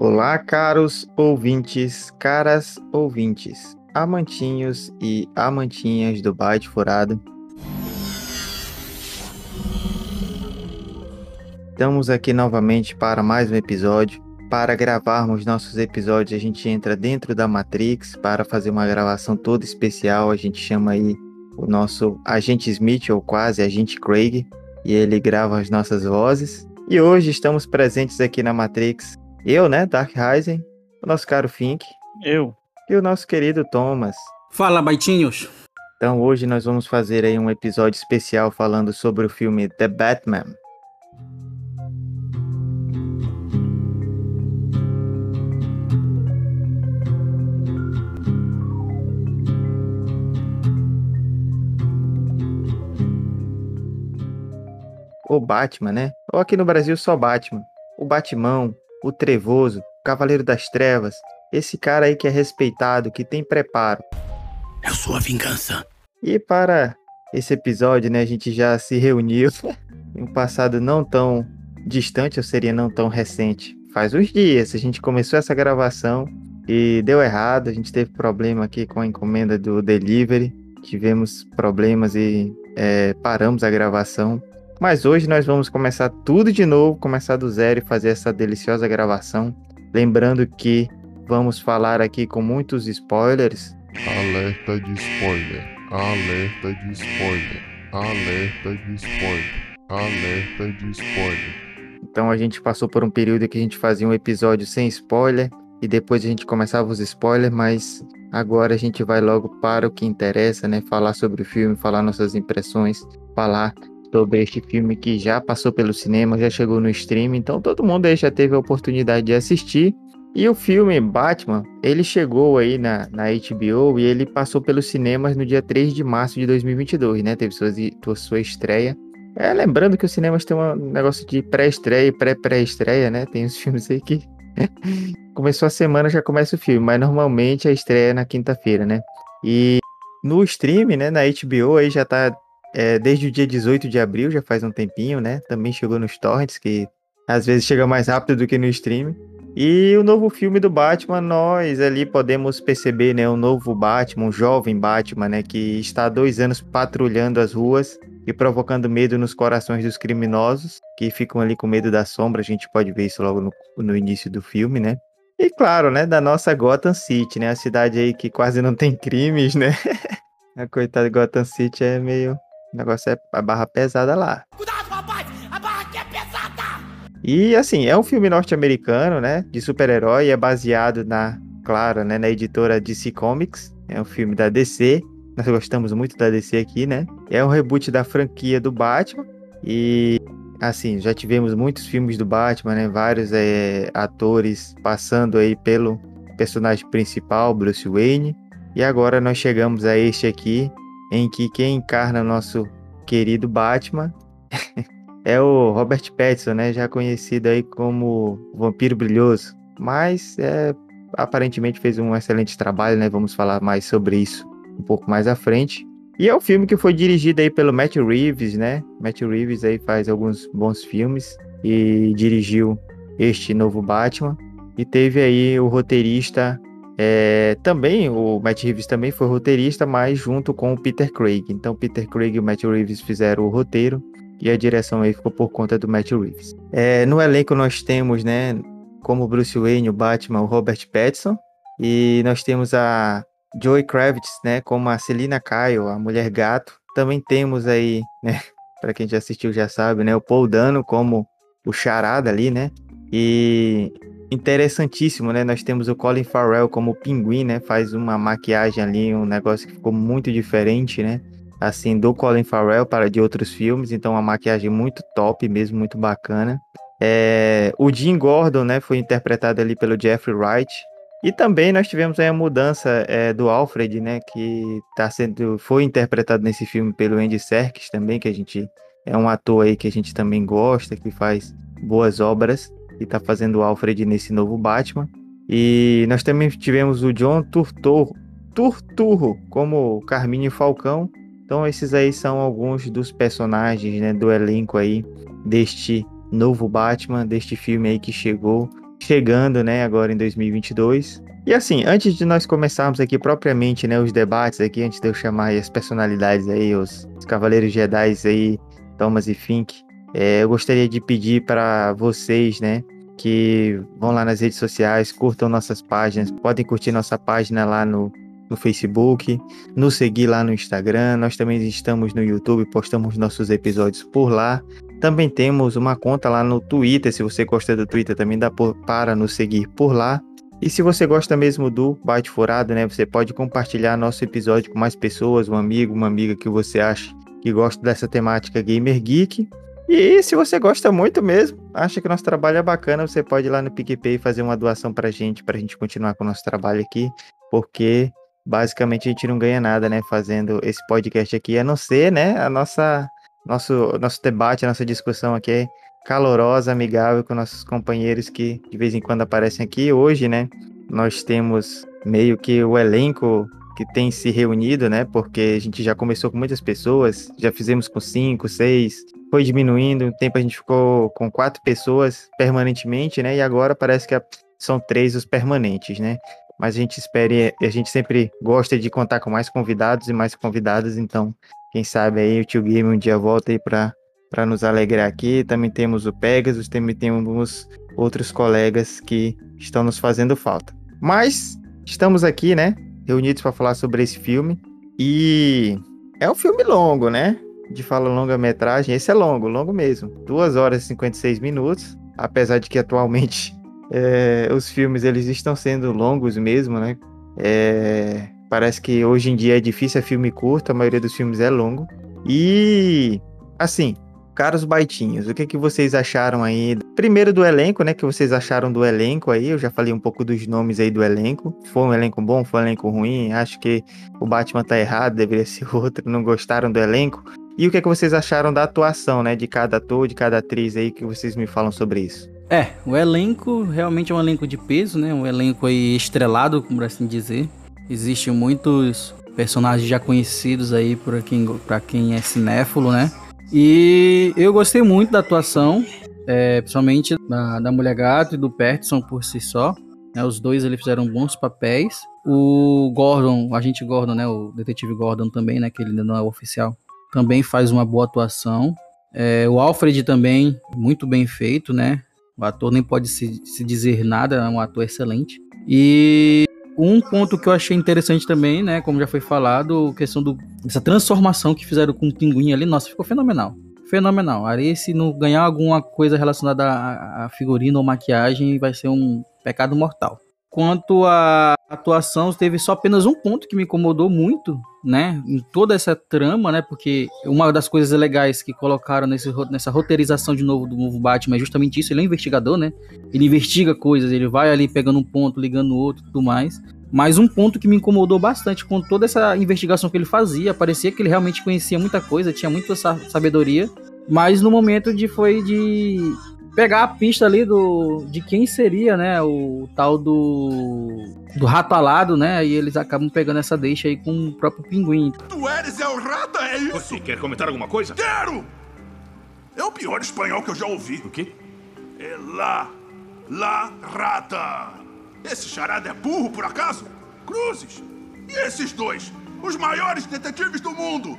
Olá, caros ouvintes, caras ouvintes, amantinhos e amantinhas do Byte Furado. Estamos aqui novamente para mais um episódio. Para gravarmos nossos episódios, a gente entra dentro da Matrix para fazer uma gravação toda especial. A gente chama aí o nosso agente Smith, ou quase agente Craig, e ele grava as nossas vozes. E hoje estamos presentes aqui na Matrix. Eu, né, Dark Rising, o nosso caro Fink. Eu. E o nosso querido Thomas. Fala, baitinhos. Então hoje nós vamos fazer aí um episódio especial falando sobre o filme The Batman. O Batman, né? Ou aqui no Brasil só Batman. O Batmão, o Trevoso, o Cavaleiro das Trevas. Esse cara aí que é respeitado, que tem preparo. Eu sou a vingança. E para esse episódio, né, a gente já se reuniu em um passado não tão distante, ou seria não tão recente. Faz uns dias, a gente começou essa gravação e deu errado, a gente teve problema aqui com a encomenda do delivery, tivemos problemas e é, paramos a gravação. Mas hoje nós vamos começar tudo de novo, começar do zero e fazer essa deliciosa gravação. Lembrando que vamos falar aqui com muitos spoilers. Alerta de spoiler. Alerta de spoiler. Alerta de spoiler. Alerta de spoiler. Então a gente passou por um período que a gente fazia um episódio sem spoiler e depois a gente começava os spoilers, mas agora a gente vai logo para o que interessa, né? Falar sobre o filme, falar nossas impressões, falar sobre este filme que já passou pelo cinema, já chegou no stream, então todo mundo aí já teve a oportunidade de assistir. E o filme Batman, ele chegou aí na, na HBO e ele passou pelos cinemas no dia 3 de março de 2022, né? Teve sua, sua estreia. É, lembrando que os cinemas tem um negócio de pré-estreia e pré-pré-estreia, né? Tem os filmes aí que começou a semana já começa o filme, mas normalmente a estreia é na quinta-feira, né? E no stream, né, na HBO aí já tá é, desde o dia 18 de abril, já faz um tempinho, né? Também chegou nos torrents, que às vezes chega mais rápido do que no stream. E o novo filme do Batman, nós ali podemos perceber, né? Um novo Batman, um jovem Batman, né? Que está há dois anos patrulhando as ruas e provocando medo nos corações dos criminosos, que ficam ali com medo da sombra. A gente pode ver isso logo no, no início do filme, né? E claro, né? Da nossa Gotham City, né? A cidade aí que quase não tem crimes, né? a coitada de Gotham City é meio o negócio é a barra pesada lá. Cuidado, rapaz! A barra aqui é pesada! E assim, é um filme norte-americano, né? De super-herói, é baseado na, claro, né, na editora DC Comics. É um filme da DC. Nós gostamos muito da DC aqui, né? É um reboot da franquia do Batman. E assim, já tivemos muitos filmes do Batman, né? Vários é, atores passando aí pelo personagem principal, Bruce Wayne. E agora nós chegamos a este aqui, em que quem encarna nosso querido Batman é o Robert Pattinson, né? Já conhecido aí como Vampiro Brilhoso, mas é, aparentemente fez um excelente trabalho, né? Vamos falar mais sobre isso um pouco mais à frente. E é um filme que foi dirigido aí pelo Matt Reeves, né? Matt Reeves aí faz alguns bons filmes e dirigiu este novo Batman. E teve aí o roteirista é, também, o Matt Reeves também foi roteirista, mas junto com o Peter Craig. Então, Peter Craig e o Matt Reeves fizeram o roteiro e a direção aí ficou por conta do Matt Reeves. É, no elenco nós temos, né, como Bruce Wayne, o Batman, o Robert Pattinson. E nós temos a Joey Kravitz, né, como a Selina Kyle, a Mulher Gato. Também temos aí, né, para quem já assistiu já sabe, né, o Paul Dano como o Charada ali, né? E interessantíssimo, né? Nós temos o Colin Farrell como pinguim, né? Faz uma maquiagem ali, um negócio que ficou muito diferente, né? Assim, do Colin Farrell para de outros filmes, então uma maquiagem muito top mesmo, muito bacana. É, o Jim Gordon, né, foi interpretado ali pelo Jeffrey Wright. E também nós tivemos a mudança é, do Alfred, né, que tá sendo, foi interpretado nesse filme pelo Andy Serkis também, que a gente é um ator aí que a gente também gosta, que faz boas obras que está fazendo o Alfred nesse novo Batman. E nós também tivemos o John Turturro, Turturro como Carmine Falcão. Então esses aí são alguns dos personagens né, do elenco aí deste novo Batman, deste filme aí que chegou chegando, né, agora em 2022. E assim, antes de nós começarmos aqui propriamente, né, os debates aqui, antes de eu chamar as personalidades aí, os, os Cavaleiros Jedi aí, Thomas e Fink, é, eu gostaria de pedir para vocês, né, que vão lá nas redes sociais, curtam nossas páginas, podem curtir nossa página lá no, no Facebook, nos seguir lá no Instagram, nós também estamos no YouTube, postamos nossos episódios por lá. Também temos uma conta lá no Twitter, se você gosta do Twitter também dá por, para nos seguir por lá. E se você gosta mesmo do Bate Furado, né, você pode compartilhar nosso episódio com mais pessoas, um amigo, uma amiga que você acha que gosta dessa temática gamer geek. E se você gosta muito mesmo, acha que nosso trabalho é bacana, você pode ir lá no PicPay fazer uma doação pra gente, pra gente continuar com o nosso trabalho aqui, porque basicamente a gente não ganha nada, né, fazendo esse podcast aqui, a não ser, né, a nossa nosso, nosso debate, a nossa discussão aqui é calorosa, amigável com nossos companheiros que de vez em quando aparecem aqui. Hoje, né, nós temos meio que o elenco que tem se reunido, né? Porque a gente já começou com muitas pessoas, já fizemos com cinco, seis, foi diminuindo. Um tempo a gente ficou com quatro pessoas permanentemente, né? E agora parece que são três os permanentes, né? Mas a gente espera, a gente sempre gosta de contar com mais convidados e mais convidadas, então quem sabe aí o Tio Game um dia volta aí para para nos alegrar aqui. Também temos o Pegasus, também temos outros colegas que estão nos fazendo falta. Mas estamos aqui, né, reunidos para falar sobre esse filme e é um filme longo, né? De fala longa-metragem, esse é longo, longo mesmo. 2 horas e 56 minutos, apesar de que atualmente é, os filmes eles estão sendo longos mesmo, né? É, Parece que hoje em dia é difícil é filme curto, a maioria dos filmes é longo. E assim, caros baitinhos, o que, que vocês acharam aí? Primeiro do elenco, né? Que vocês acharam do elenco aí? Eu já falei um pouco dos nomes aí do elenco. Foi um elenco bom, foi um elenco ruim? Acho que o Batman tá errado, deveria ser outro. Não gostaram do elenco? E o que, que vocês acharam da atuação, né? De cada ator, de cada atriz aí, que vocês me falam sobre isso? É, o elenco realmente é um elenco de peso, né? Um elenco aí estrelado, como assim dizer. Existem muitos personagens já conhecidos aí para quem, quem é cinéfilo, né? E eu gostei muito da atuação, é, principalmente da, da Mulher Gato e do Pertson por si só. Né? Os dois eles fizeram bons papéis. O Gordon, o agente Gordon, né? O detetive Gordon também, né? Que ele ainda não é oficial. Também faz uma boa atuação. É, o Alfred também, muito bem feito, né? O ator nem pode se, se dizer nada, é um ator excelente. E um ponto que eu achei interessante também, né, como já foi falado, questão do, dessa transformação que fizeram com o pinguim ali, nossa, ficou fenomenal. Fenomenal. Aí, se não ganhar alguma coisa relacionada a, a figurino ou maquiagem, vai ser um pecado mortal. Quanto à atuação, teve só apenas um ponto que me incomodou muito, né? Em toda essa trama, né? Porque uma das coisas legais que colocaram nesse, nessa roteirização de novo do novo Batman é justamente isso. Ele é um investigador, né? Ele investiga coisas, ele vai ali pegando um ponto, ligando outro tudo mais. Mas um ponto que me incomodou bastante com toda essa investigação que ele fazia, parecia que ele realmente conhecia muita coisa, tinha muita sabedoria, mas no momento de foi de pegar a pista ali do de quem seria, né, o tal do do rato alado, né? E eles acabam pegando essa deixa aí com o próprio pinguim. Tu eres é o rata, é isso? Você quer comentar alguma coisa? Quero! É o pior espanhol que eu já ouvi. O quê? É lá, lá rata. Esse charada é burro por acaso? Cruzes. E esses dois, os maiores detetives do mundo,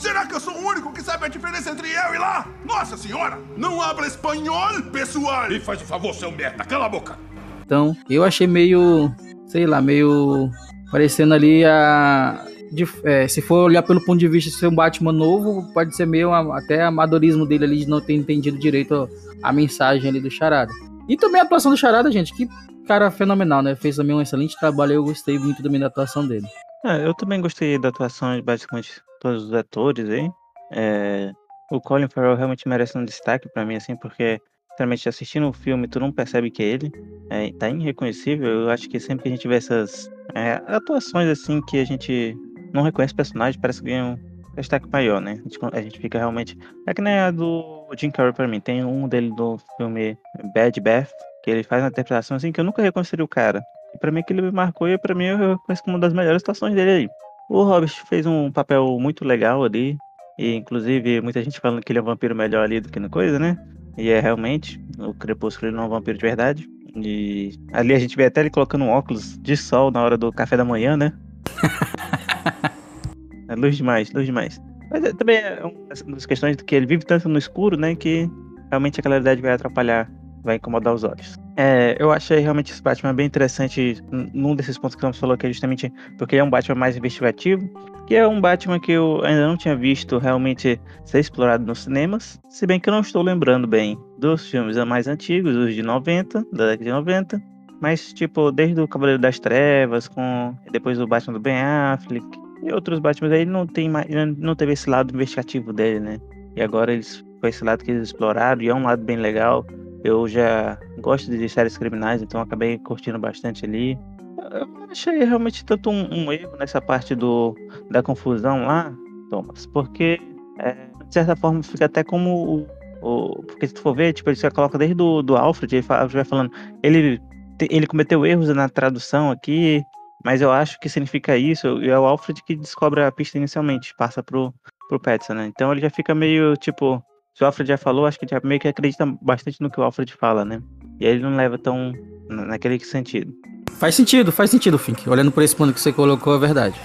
Será que eu sou o único que sabe a diferença entre eu e lá? Nossa senhora! Não habla espanhol, pessoal! E faz o favor, seu merda, cala a boca! Então, eu achei meio, sei lá, meio parecendo ali a. De, é, se for olhar pelo ponto de vista de ser um Batman novo, pode ser meio até amadorismo dele ali de não ter entendido direito a, a mensagem ali do Charada. E também a atuação do Charada, gente, que cara fenomenal, né? Fez também um excelente trabalho, eu gostei muito também da atuação dele. É, eu também gostei da atuação de basicamente todos os atores aí. É, o Colin Farrell realmente merece um destaque para mim, assim, porque realmente assistindo o filme tu não percebe que é ele. É, tá irreconhecível. Eu acho que sempre que a gente vê essas é, atuações assim que a gente não reconhece o personagem, parece que ganha um destaque maior, né? A gente, a gente fica realmente. É que nem a do Jim Carrey pra mim. Tem um dele do filme Bad Bath, que ele faz uma interpretação assim que eu nunca reconheceria o cara. E pra mim aquilo me marcou e pra mim eu reconheço como uma das melhores atuações dele aí. O Hobbit fez um papel muito legal ali. E inclusive muita gente falando que ele é um vampiro melhor ali do que na coisa, né? E é realmente, o Crepúsculo não é um vampiro de verdade. E ali a gente vê até ele colocando um óculos de sol na hora do café da manhã, né? é luz demais, luz demais. Mas é, também é uma das questões que ele vive tanto no escuro, né? Que realmente a claridade vai atrapalhar, vai incomodar os olhos. É, eu achei realmente esse Batman bem interessante num desses pontos que você falou, que é justamente porque ele é um Batman mais investigativo, que é um Batman que eu ainda não tinha visto realmente ser explorado nos cinemas, se bem que eu não estou lembrando bem dos filmes mais antigos, os de 90, da década de 90, mas tipo, desde o Cavaleiro das Trevas, com depois o Batman do Ben Affleck, e outros Batman aí não tem não teve esse lado investigativo dele, né? E agora eles foi esse lado que eles exploraram e é um lado bem legal. Eu já gosto de séries criminais, então acabei curtindo bastante ali. Eu achei realmente tanto um, um erro nessa parte do, da confusão lá, Thomas, porque é, de certa forma fica até como o, o, porque se tu for ver, tipo, ele já coloca desde do, do Alfred, ele fala, vai falando, ele, ele cometeu erros na tradução aqui, mas eu acho que significa isso, e é o Alfred que descobre a pista inicialmente, passa pro, pro Petson, né? Então ele já fica meio, tipo, se o Alfred já falou, acho que já meio que acredita bastante no que o Alfred fala, né? E aí ele não leva tão naquele sentido. Faz sentido, faz sentido, Fink. Olhando por esse ponto que você colocou, é verdade.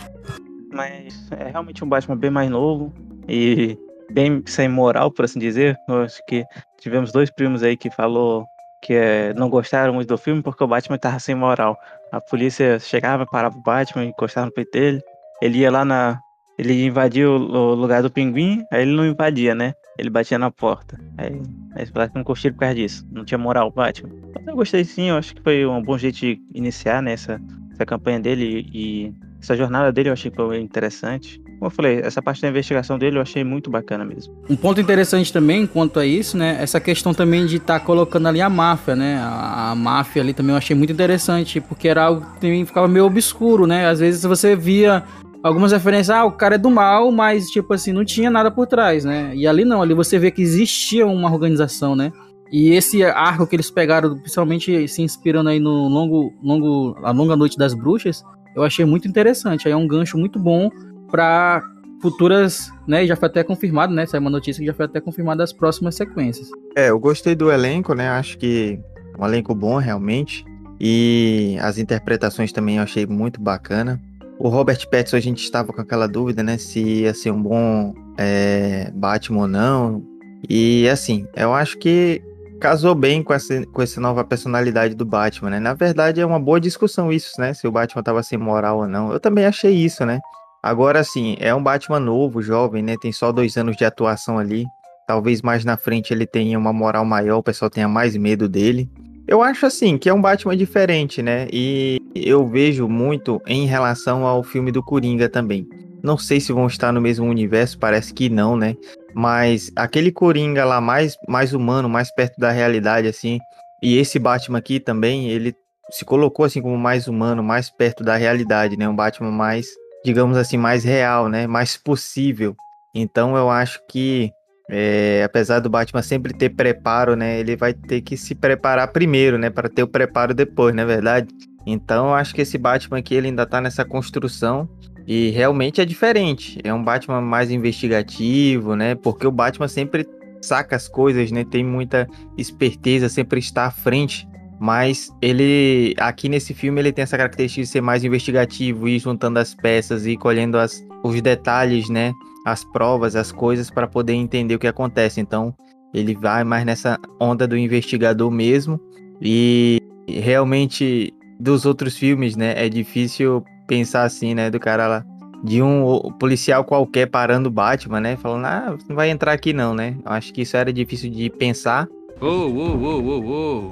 Mas é realmente um Batman bem mais novo e bem sem moral, por assim dizer. Eu acho que tivemos dois primos aí que falou que é, não gostaram muito do filme porque o Batman tava sem moral. A polícia chegava, parava o Batman, encostava no peito dele. Ele ia lá na. Ele invadia o lugar do pinguim, aí ele não invadia, né? Ele batia na porta. Aí, aí que não curtiram por causa disso. Não tinha moral Batman. Mas eu gostei sim, eu acho que foi um bom jeito de iniciar nessa né, essa campanha dele e essa jornada dele eu achei que foi interessante. Como eu falei, essa parte da investigação dele eu achei muito bacana mesmo. Um ponto interessante também quanto a isso, né? Essa questão também de estar tá colocando ali a máfia, né? A, a, máfia ali também eu achei muito interessante, porque era algo que também ficava meio obscuro, né? Às vezes você via algumas referências, ah, o cara é do mal, mas tipo assim, não tinha nada por trás, né? E ali não, ali você vê que existia uma organização, né? E esse arco que eles pegaram, principalmente se inspirando aí no longo, longo, a longa noite das bruxas, eu achei muito interessante. Aí é um gancho muito bom para futuras, né? E já foi até confirmado, né? Saiu uma notícia que já foi até confirmada as próximas sequências. É, eu gostei do elenco, né? Acho que é um elenco bom realmente. E as interpretações também eu achei muito bacana. O Robert Pattinson, a gente estava com aquela dúvida, né? Se ia ser um bom é, Batman ou não. E assim, eu acho que casou bem com essa, com essa nova personalidade do Batman, né? Na verdade, é uma boa discussão isso, né? Se o Batman tava sem moral ou não. Eu também achei isso, né? Agora, assim, é um Batman novo, jovem, né? Tem só dois anos de atuação ali. Talvez mais na frente ele tenha uma moral maior, o pessoal tenha mais medo dele. Eu acho assim que é um Batman diferente, né? E eu vejo muito em relação ao filme do Coringa também. Não sei se vão estar no mesmo universo, parece que não, né? Mas aquele Coringa lá mais, mais humano, mais perto da realidade, assim. E esse Batman aqui também, ele se colocou assim como mais humano, mais perto da realidade, né? Um Batman mais, digamos assim, mais real, né? Mais possível. Então eu acho que é, apesar do Batman sempre ter preparo, né? Ele vai ter que se preparar primeiro, né? Para ter o preparo depois, não é verdade? Então, acho que esse Batman aqui ele ainda tá nessa construção e realmente é diferente. É um Batman mais investigativo, né? Porque o Batman sempre saca as coisas, né? Tem muita esperteza, sempre está à frente. Mas ele, aqui nesse filme, ele tem essa característica de ser mais investigativo, ir juntando as peças e colhendo as, os detalhes, né? As provas, as coisas para poder entender o que acontece. Então, ele vai mais nessa onda do investigador mesmo. E realmente dos outros filmes, né, é difícil pensar assim, né, do cara lá de um policial qualquer parando o Batman, né, falando: "Ah, não vai entrar aqui não, né?". Eu acho que isso era difícil de pensar. Ô, ô, ô, ô, ô.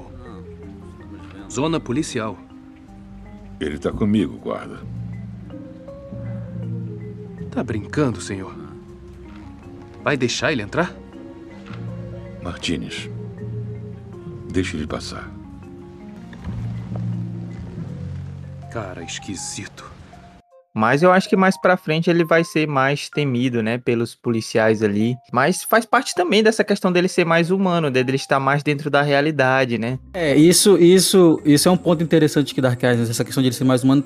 Zona policial. Ele tá comigo, guarda. Tá brincando, senhor? Vai deixar ele entrar? Martinez, deixe ele passar. Cara esquisito. Mas eu acho que mais pra frente ele vai ser mais temido, né, pelos policiais ali. Mas faz parte também dessa questão dele ser mais humano, dele estar mais dentro da realidade, né? É, isso, isso, isso é um ponto interessante que Dark Eyes, essa questão de ele ser mais humano,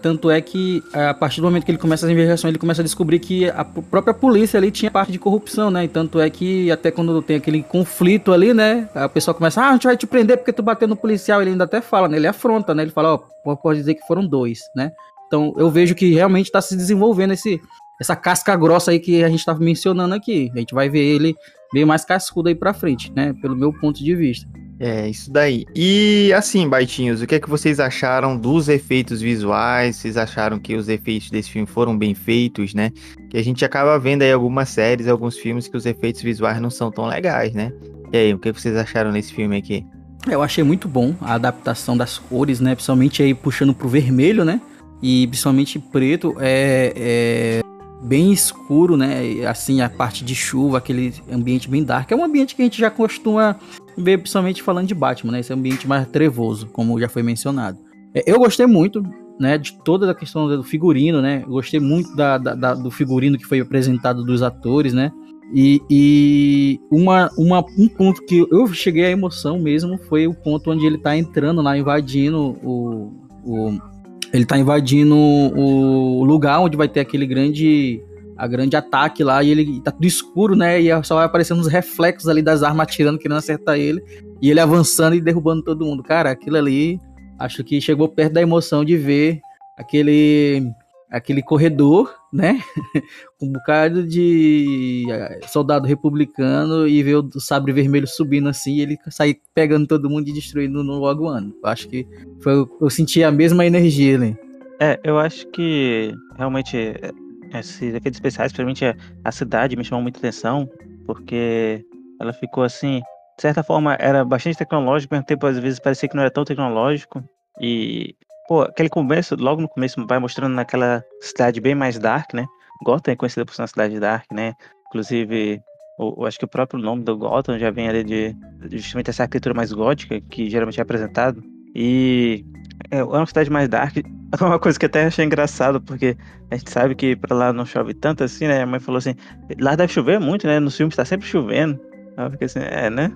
tanto é que a partir do momento que ele começa as investigações, ele começa a descobrir que a própria polícia ali tinha parte de corrupção, né? E tanto é que até quando tem aquele conflito ali, né, a pessoa começa, ah, a gente vai te prender porque tu bateu no policial, ele ainda até fala, né? Ele afronta, né? Ele fala, ó, pode dizer que foram dois, né? Então eu vejo que realmente está se desenvolvendo esse, essa casca grossa aí que a gente estava mencionando aqui. A gente vai ver ele bem mais cascudo aí pra frente, né? Pelo meu ponto de vista. É, isso daí. E assim, Baitinhos, o que é que vocês acharam dos efeitos visuais? Vocês acharam que os efeitos desse filme foram bem feitos, né? Que a gente acaba vendo aí algumas séries, alguns filmes que os efeitos visuais não são tão legais, né? E aí, o que vocês acharam nesse filme aqui? Eu achei muito bom a adaptação das cores, né? Principalmente aí puxando pro vermelho, né? E principalmente preto é, é bem escuro, né? Assim, a parte de chuva, aquele ambiente bem dark. É um ambiente que a gente já costuma ver, principalmente falando de Batman, né? Esse ambiente mais trevoso, como já foi mencionado. É, Eu gostei muito, né? De toda a questão do figurino, né? Gostei muito da, da- da- do figurino que foi apresentado dos atores, né? E, e uma, uma, um ponto que eu cheguei à emoção mesmo foi o ponto onde ele tá entrando lá, invadindo o. o ele tá invadindo o lugar onde vai ter aquele grande. A grande ataque lá, e ele tá tudo escuro, né? E só vai aparecendo os reflexos ali das armas atirando, querendo acertar ele. E ele avançando e derrubando todo mundo. Cara, aquilo ali, acho que chegou perto da emoção de ver aquele aquele corredor, né? Com um bocado de eh, soldado republicano e ver o sabre vermelho subindo assim e ele sair pegando todo mundo e destruindo no logo ano. Eu acho que foi, eu senti a mesma energia ali. É, eu acho que realmente é, esses efeitos especiais, principalmente a, a cidade, me chamou muita atenção, porque ela ficou assim, de certa forma era bastante tecnológico, mas tempo às vezes parecia que não era tão tecnológico. E, pô, aquele começo, logo no começo, vai mostrando naquela cidade bem mais dark, né? Gotham é conhecida por ser uma cidade dark, né? Inclusive, eu acho que o próprio nome do Gotham já vem ali de, justamente essa arquitetura mais gótica que geralmente é apresentado. E é uma cidade mais dark. É uma coisa que até achei engraçado, porque a gente sabe que pra lá não chove tanto assim, né? A mãe falou assim, lá deve chover muito, né? Nos filmes tá sempre chovendo. Eu fiquei assim, é, né?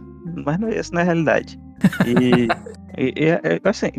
Mas não, isso não é realidade. E, e, e, é, assim,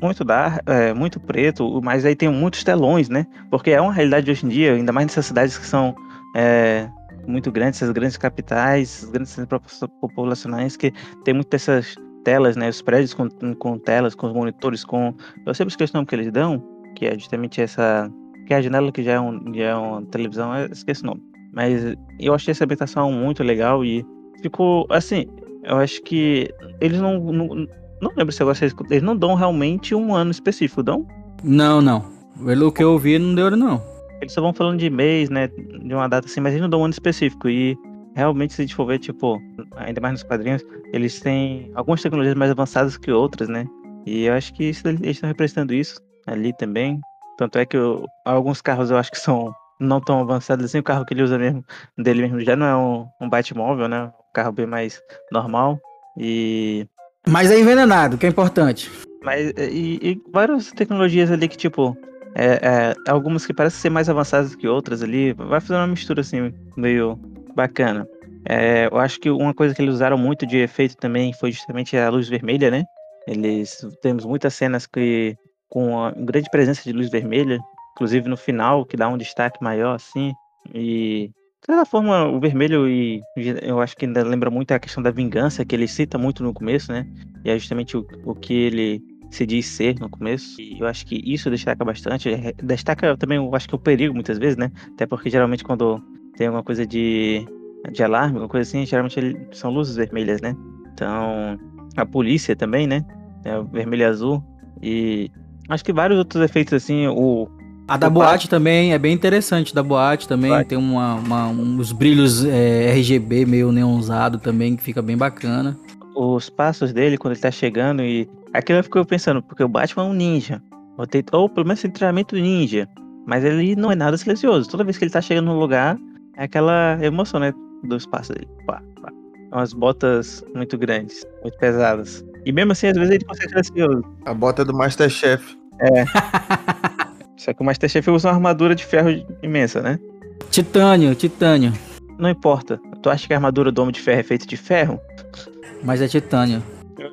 muito dar, é, muito preto, mas aí tem muitos telões, né? Porque é uma realidade hoje em dia, ainda mais nessas cidades que são é, muito grandes, essas grandes capitais, essas grandes centros populacionais, que tem muitas dessas telas, né? Os prédios com, com telas, com os monitores, com. Eu sempre esqueço o nome que eles dão, que é justamente essa. Que é a janela que já é, um, já é uma televisão, eu esqueço o nome. Mas eu achei essa ambientação muito legal e ficou assim. Eu acho que eles não. Não, não lembro se eu gostei. Eles não dão realmente um ano específico, dão? Não, não. Pelo que eu vi, não deu, não. Eles só vão falando de mês, né? De uma data assim, mas eles não dão um ano específico. E realmente, se a gente for ver, tipo, ainda mais nos quadrinhos, eles têm algumas tecnologias mais avançadas que outras, né? E eu acho que isso, eles estão representando isso ali também. Tanto é que eu, alguns carros eu acho que são não tão avançados assim. O carro que ele usa mesmo, dele mesmo, já não é um, um Batmóvel, né? Um carro bem mais normal. E. Mas é envenenado, que é importante. Mas, e, e várias tecnologias ali que, tipo, é, é, algumas que parecem ser mais avançadas que outras ali, vai fazendo uma mistura assim, meio bacana. É, eu acho que uma coisa que eles usaram muito de efeito também foi justamente a luz vermelha, né? Eles temos muitas cenas que com uma grande presença de luz vermelha, inclusive no final, que dá um destaque maior, assim. E certa forma, o vermelho e eu acho que ainda lembra muito a questão da vingança, que ele cita muito no começo, né? E é justamente o, o que ele se diz ser no começo. E eu acho que isso destaca bastante. Destaca também, eu acho que o perigo muitas vezes, né? Até porque geralmente quando tem alguma coisa de, de alarme, alguma coisa assim, geralmente ele, são luzes vermelhas, né? Então, a polícia também, né? É vermelho e azul. E acho que vários outros efeitos assim, o. A da o boate também é bem interessante. Da boate também Vai. tem uma, uma- uns brilhos é, RGB meio neonzado também, que fica bem bacana. os passos dele quando ele tá chegando e aquilo eu fico pensando, porque o Batman é um ninja, ou, tem- ou pelo menos tem treinamento ninja, mas ele não é nada silencioso. Toda vez que ele tá chegando no lugar, é aquela emoção, né, dos passos dele. Pá, pá. Umas botas muito grandes, muito pesadas. E mesmo assim, às vezes ele consegue ser silencioso. A bota do Masterchef. Só que o Masterchef usa uma armadura de ferro imensa, né? Titânio, titânio. Não importa. Tu acha que a armadura do Homem de Ferro é feita de ferro? Mas é titânio.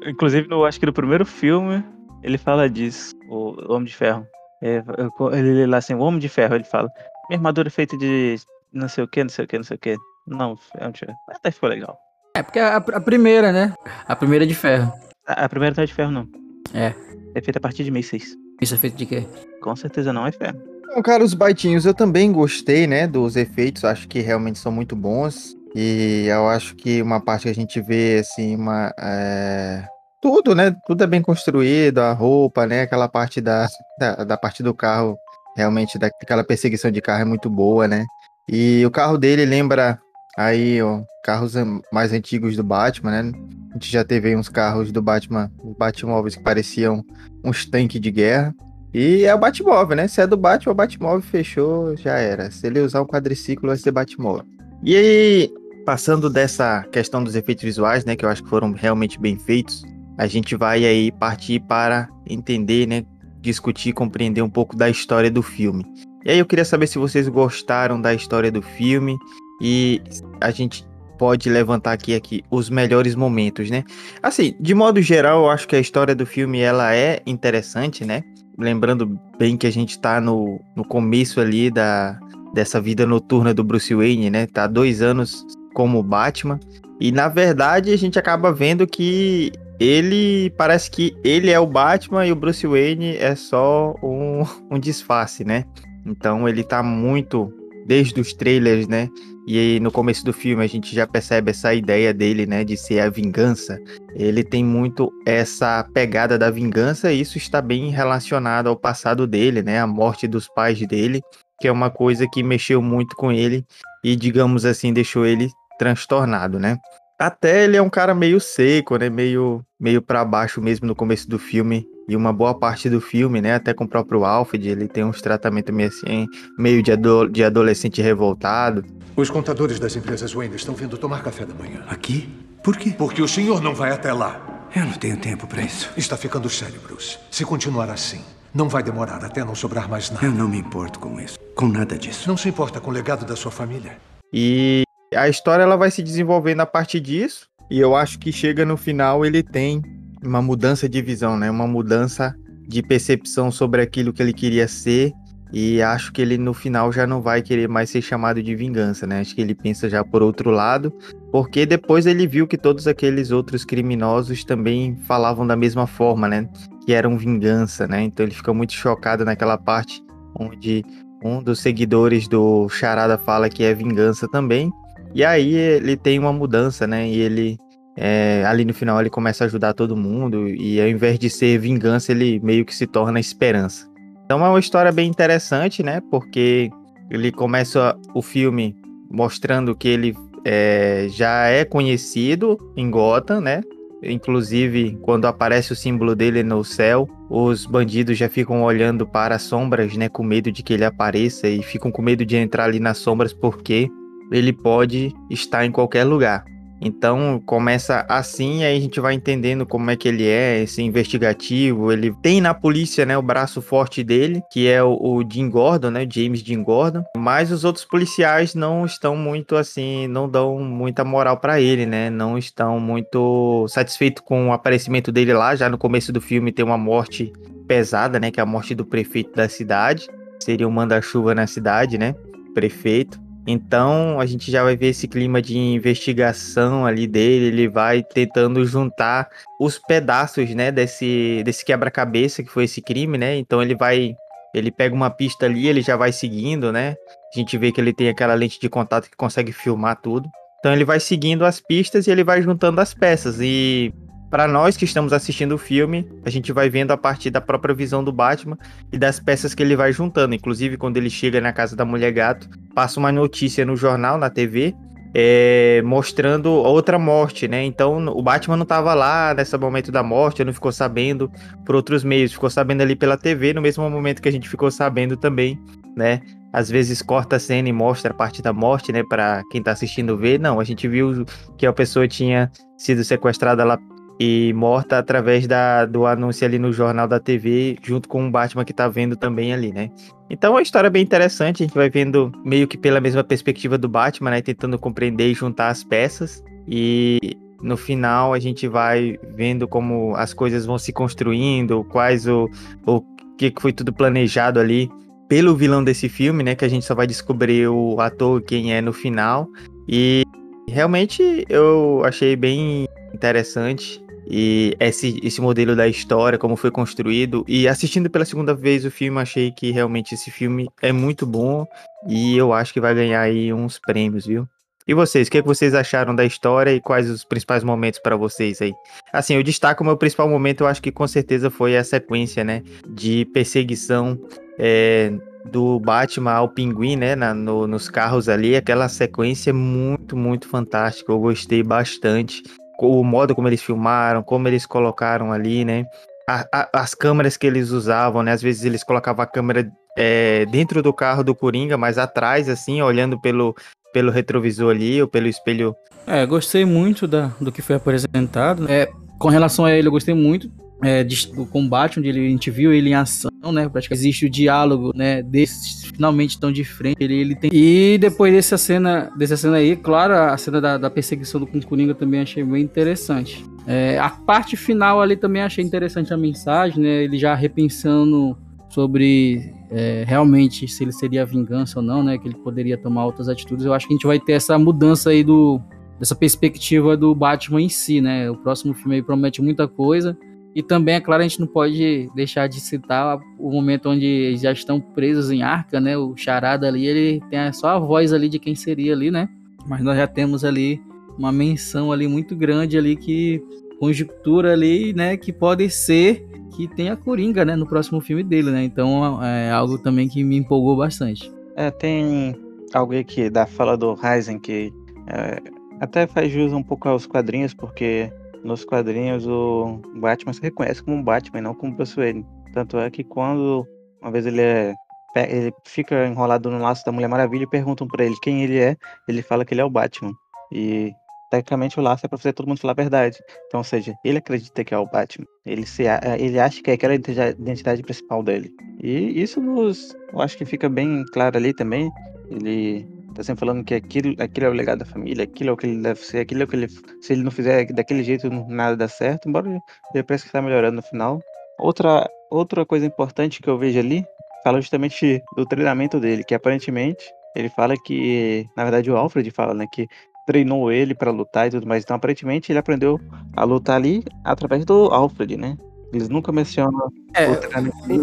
Inclusive, no, acho que no primeiro filme, ele fala disso, o Homem de Ferro. É, eu- ele lê lá assim, o Homem de Ferro, ele fala, minha armadura é feita de não sei o que, não sei o que, não sei o que. Não, é um ferro. Até ficou legal. É, porque a, a primeira, né? A primeira é de ferro. A, a primeira não é de ferro, não. É. É feita a partir de mísseis. Isso é feito de quê? Com certeza não é ferro. Bom, cara, os baitinhos eu também gostei, né, dos efeitos, acho que realmente são muito bons. E eu acho que uma parte que a gente vê, assim, uma. é, Tudo, né? Tudo é bem construído, a roupa, né? Aquela parte da, da, da parte do carro, realmente, daquela perseguição de carro é muito boa, né? E o carro dele lembra aí, ó, carros mais antigos do Batman, né? A gente já teve aí uns carros do Batman, os Batmóveis que pareciam uns tanques de guerra. E é o Batmóvel, né? Se é do Batman, o Batmóvel fechou, já era. Se ele usar um quadriciclo, vai ser Batmóvel. E aí, passando dessa questão dos efeitos visuais, né? Que eu acho que foram realmente bem feitos, a gente vai aí partir para entender, né? Discutir, compreender um pouco da história do filme. E aí eu queria saber se vocês gostaram da história do filme e a gente pode levantar aqui, aqui os melhores momentos, né? Assim, de modo geral, eu acho que a história do filme ela é interessante, né? lembrando bem que a gente tá no, no começo ali da, dessa vida noturna do Bruce Wayne, né? Tá dois anos como Batman. E na verdade a gente acaba vendo que ele parece que ele é o Batman e o Bruce Wayne é só um, um disfarce, né? Então ele tá muito desde os trailers, né? E no começo do filme a gente já percebe essa ideia dele, né, de ser a vingança. Ele tem muito essa pegada da vingança e isso está bem relacionado ao passado dele, né, a morte dos pais dele, que é uma coisa que mexeu muito com ele e, digamos assim, deixou ele transtornado, né? Até ele é um cara meio seco, né, meio meio para baixo mesmo no começo do filme e uma boa parte do filme, né, até com o próprio Alfred, ele tem uns tratamentos meio assim, meio de, ado de adolescente revoltado. Os contadores das empresas Wayne estão vindo tomar café da manhã. Aqui? Por quê? Porque o senhor não vai até lá. Eu não tenho tempo para isso. Está ficando sério, Bruce. Se continuar assim, não vai demorar até não sobrar mais nada. Eu não me importo com isso. Com nada disso. Não se importa com o legado da sua família? E a história ela vai se desenvolvendo a partir disso. E eu acho que chega no final ele tem uma mudança de visão, né? Uma mudança de percepção sobre aquilo que ele queria ser. E acho que ele no final já não vai querer mais ser chamado de vingança, né? Acho que ele pensa já por outro lado, porque depois ele viu que todos aqueles outros criminosos também falavam da mesma forma, né? Que eram vingança, né? Então ele fica muito chocado naquela parte onde um dos seguidores do Charada fala que é vingança também. E aí ele tem uma mudança, né? E ele é, ali no final ele começa a ajudar todo mundo e ao invés de ser vingança ele meio que se torna esperança. Então é uma história bem interessante, né? Porque ele começa o filme mostrando que ele é, já é conhecido em Gotham, né? Inclusive, quando aparece o símbolo dele no céu, os bandidos já ficam olhando para as sombras, né? Com medo de que ele apareça e ficam com medo de entrar ali nas sombras porque ele pode estar em qualquer lugar. Então começa assim, aí a gente vai entendendo como é que ele é, esse investigativo. Ele tem na polícia, né, o braço forte dele, que é o, o Jim Gordon, né, James Jim Gordon. Mas os outros policiais não estão muito assim, não dão muita moral para ele, né? Não estão muito satisfeitos com o aparecimento dele lá. Já no começo do filme tem uma morte pesada, né, que é a morte do prefeito da cidade. Seria um manda-chuva na cidade, né? Prefeito. Então a gente já vai ver esse clima de investigação ali dele. Ele vai tentando juntar os pedaços, né, desse, desse quebra-cabeça que foi esse crime, né? Então ele vai, ele pega uma pista ali, ele já vai seguindo, né? A gente vê que ele tem aquela lente de contato que consegue filmar tudo. Então ele vai seguindo as pistas e ele vai juntando as peças. E para nós que estamos assistindo o filme, a gente vai vendo a partir da própria visão do Batman e das peças que ele vai juntando. Inclusive, quando ele chega na casa da mulher gato, passa uma notícia no jornal, na TV, é, mostrando outra morte, né? Então, o Batman não estava lá nesse momento da morte, não ficou sabendo por outros meios, ficou sabendo ali pela TV, no mesmo momento que a gente ficou sabendo também, né? Às vezes corta a cena e mostra a parte da morte, né? Para quem tá assistindo ver. Não, a gente viu que a pessoa tinha sido sequestrada lá e morta através da, do anúncio ali no jornal da TV, junto com o Batman que tá vendo também ali, né? Então é uma história bem interessante, a gente vai vendo meio que pela mesma perspectiva do Batman, né? Tentando compreender e juntar as peças. E no final a gente vai vendo como as coisas vão se construindo, quais o, o que foi tudo planejado ali pelo vilão desse filme, né? Que a gente só vai descobrir o ator quem é no final. E realmente eu achei bem interessante e esse, esse modelo da história, como foi construído. E assistindo pela segunda vez o filme, achei que realmente esse filme é muito bom e eu acho que vai ganhar aí uns prêmios, viu? E vocês, o que, é que vocês acharam da história e quais os principais momentos para vocês aí? Assim, eu destaco o meu principal momento, eu acho que com certeza foi a sequência, né, de perseguição é, do Batman ao Pinguim, né, na, no, nos carros ali, aquela sequência muito, muito fantástica, eu gostei bastante. O modo como eles filmaram, como eles colocaram ali, né, a, a, as câmeras que eles usavam, né, às vezes eles colocavam a câmera é, dentro do carro do Coringa, mas atrás, assim, olhando pelo, pelo retrovisor ali ou pelo espelho. É, gostei muito da, do que foi apresentado. É, com relação a ele, eu gostei muito é, de, do combate, onde ele, a gente viu ele em ação, né? Praticamente existe o diálogo, né? Desses finalmente estão de frente. Ele, ele tem... E depois dessa cena, dessa cena aí, claro, a cena da, da perseguição do Coringa também achei bem interessante. É, a parte final ali também achei interessante a mensagem, né? Ele já repensando sobre é, realmente se ele seria vingança ou não, né? Que ele poderia tomar outras atitudes. Eu acho que a gente vai ter essa mudança aí do dessa perspectiva do Batman em si, né? O próximo filme aí promete muita coisa. E também, é claro, a gente não pode deixar de citar o momento onde eles já estão presos em arca, né? O Charada ali, ele tem só a voz ali de quem seria ali, né? Mas nós já temos ali uma menção ali muito grande ali que conjectura ali, né, que pode ser que tenha Coringa, né, no próximo filme dele, né? Então é algo também que me empolgou bastante. É, tem algo aqui da fala do Ryzen que é, até faz jus um pouco aos quadrinhos, porque nos quadrinhos o Batman se reconhece como um Batman, não como Bruce Wayne. Tanto é que quando uma vez ele é ele fica enrolado no laço da Mulher Maravilha e perguntam para ele quem ele é, ele fala que ele é o Batman. E tecnicamente o laço é pra fazer todo mundo falar a verdade. Então, ou seja, ele acredita que é o Batman. Ele, se, ele acha que é aquela identidade principal dele. E isso nos. Eu acho que fica bem claro ali também. Ele tá sempre falando que aquilo, aquilo é o legado da família, aquilo é o que ele deve ser, aquilo é o que ele. Se ele não fizer daquele jeito, nada dá certo, embora ele parece que tá melhorando no final. Outra, outra coisa importante que eu vejo ali fala justamente do treinamento dele, que aparentemente ele fala que, na verdade, o Alfred fala, né, que treinou ele para lutar e tudo mais. Então, aparentemente, ele aprendeu a lutar ali através do Alfred, né? Eles nunca mencionam é,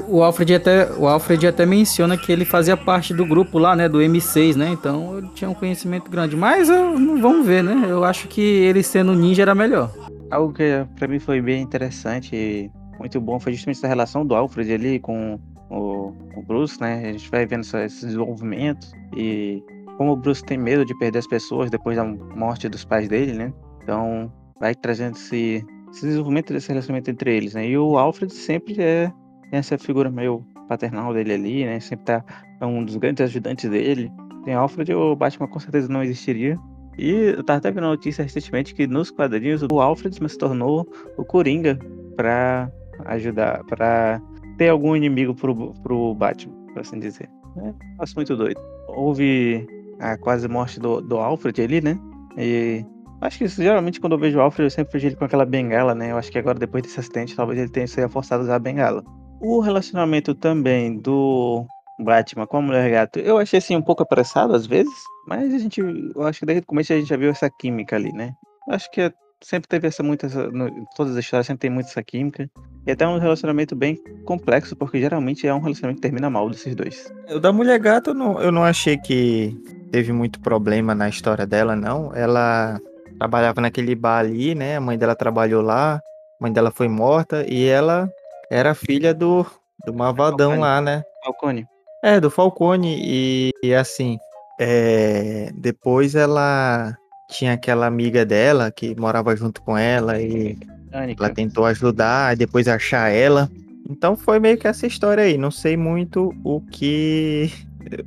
o, Alfred até o Alfred até menciona que ele fazia parte do grupo lá, né, do M6, né? Então ele tinha um conhecimento grande, mas eu, vamos ver, né? Eu acho que ele sendo ninja era melhor. Algo que para mim foi bem interessante e muito bom foi justamente essa relação do Alfred ali com o, o Bruce, né? A gente vai vendo esse desenvolvimento e como o Bruce tem medo de perder as pessoas depois da morte dos pais dele, né? Então vai trazendo esse, esse desenvolvimento desse relacionamento entre eles, né? E o Alfred sempre é essa figura meio paternal dele ali, né? Sempre tá é um dos grandes ajudantes dele. Sem Alfred, o Batman com certeza não existiria. E eu tava até vendo notícia recentemente que nos quadrinhos o Alfred se tornou o Coringa para ajudar, para ter algum inimigo pro, pro Batman, por assim dizer. É, muito doido. Houve a quase morte do, do Alfred ali, né? E acho que geralmente quando eu vejo o Alfred, eu sempre vejo ele com aquela bengala, né? Eu acho que agora, depois desse acidente, talvez ele tenha sido forçado a usar a bengala. O relacionamento também do Batman com a Mulher Gato, eu achei assim um pouco apressado às vezes, mas a gente, eu acho que desde o começo a gente já viu essa química ali, né? Acho que é, sempre teve essa muita, no, todas as histórias sempre tem muito essa química. E até um relacionamento bem complexo, porque geralmente é um relacionamento que termina mal desses dois. O da Mulher Gato eu não, eu não achei que teve muito problema na história dela, não. Ela trabalhava naquele bar ali, né? A mãe dela trabalhou lá, a mãe dela foi morta e ela era filha do, do Malvadão lá, né? Falcone. É, do Falcone. E, e assim, é, depois ela tinha aquela amiga dela que morava junto com ela e ela tentou ajudar, e depois achar ela. Então foi meio que essa história aí. Não sei muito o que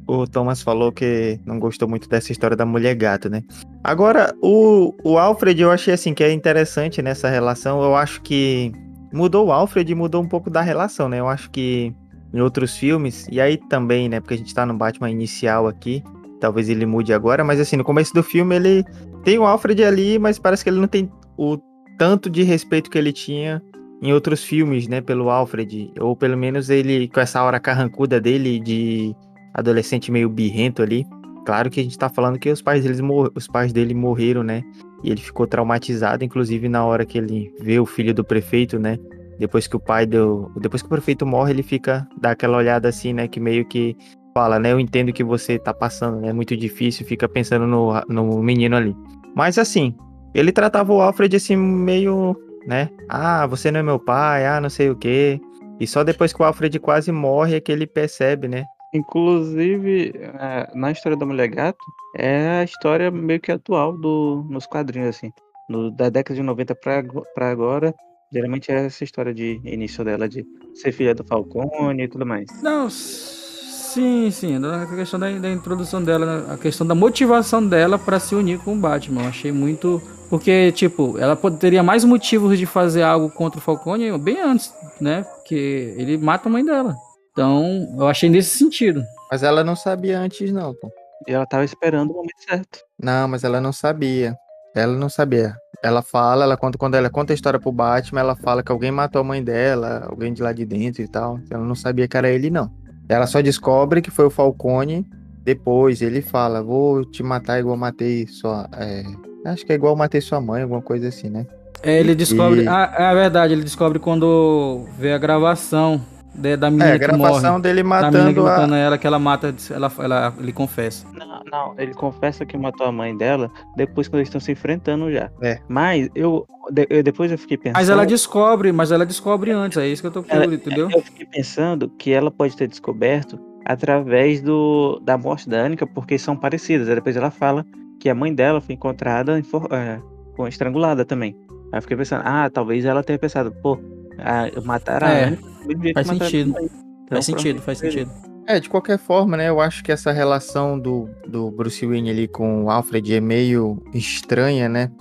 o Thomas falou que não gostou muito dessa história da mulher gato, né? Agora, o, o Alfred, eu achei assim que é interessante nessa relação. Eu acho que mudou o Alfred e mudou um pouco da relação, né? Eu acho que em outros filmes, e aí também, né? Porque a gente tá no Batman inicial aqui, talvez ele mude agora, mas assim, no começo do filme ele tem o Alfred ali, mas parece que ele não tem o tanto de respeito que ele tinha em outros filmes, né, pelo Alfred, ou pelo menos ele com essa hora carrancuda dele de adolescente meio birrento ali. Claro que a gente tá falando que os pais, deles os pais dele morreram, né? E ele ficou traumatizado, inclusive na hora que ele vê o filho do prefeito, né? Depois que o pai deu. Depois que o prefeito morre, ele fica. dá aquela olhada assim, né? Que meio que fala, né? Eu entendo que você tá passando, né? É muito difícil, fica pensando no, no menino ali. Mas assim, ele tratava o Alfred assim, meio, né? Ah, você não é meu pai, ah, não sei o quê. E só depois que o Alfred quase morre é que ele percebe, né? Inclusive, é, na história da Mulher Gato, é a história meio que atual do, nos quadrinhos, assim. No, da década de 90 para agora, geralmente é essa história de início dela, de ser filha do Falcone e tudo mais. Não, sim, sim. A questão da, da introdução dela, a questão da motivação dela para se unir com o Batman. Eu achei muito. Porque, tipo, ela teria mais motivos de fazer algo contra o Falcone bem antes, né? Porque ele mata a mãe dela. Então, eu achei nesse sentido. Mas ela não sabia antes, não, pô. E ela tava esperando o momento certo. Não, mas ela não sabia. Ela não sabia. Ela fala, ela conta quando ela conta a história pro Batman, ela fala que alguém matou a mãe dela, alguém de lá de dentro e tal. Ela não sabia que era ele, não. Ela só descobre que foi o Falcone depois. Ele fala: Vou te matar igual matei sua. É... Acho que é igual matei sua mãe, alguma coisa assim, né? É, ele descobre. E... Ah, é verdade, ele descobre quando vê a gravação de, da menina é, a gravação morre, dele matando, que matando ela, que ela mata, ela, ela, ele confessa. Não, não, ele confessa que matou a mãe dela depois que eles estão se enfrentando já. É. Mas eu, de, eu, depois eu fiquei pensando. Mas ela descobre, mas ela descobre antes, é isso que eu tô falando, entendeu? Eu fiquei pensando que ela pode ter descoberto através do, da morte da Anika, porque são parecidas. Aí depois ela fala que a mãe dela foi encontrada é, com estrangulada também. Aí eu fiquei pensando, ah, talvez ela tenha pensado, pô, a, matar a é, Faz sentido. Então, faz sentido, faz sentido. É, de qualquer forma, né? Eu acho que essa relação do, do Bruce Wayne ali com o Alfred é meio estranha, né?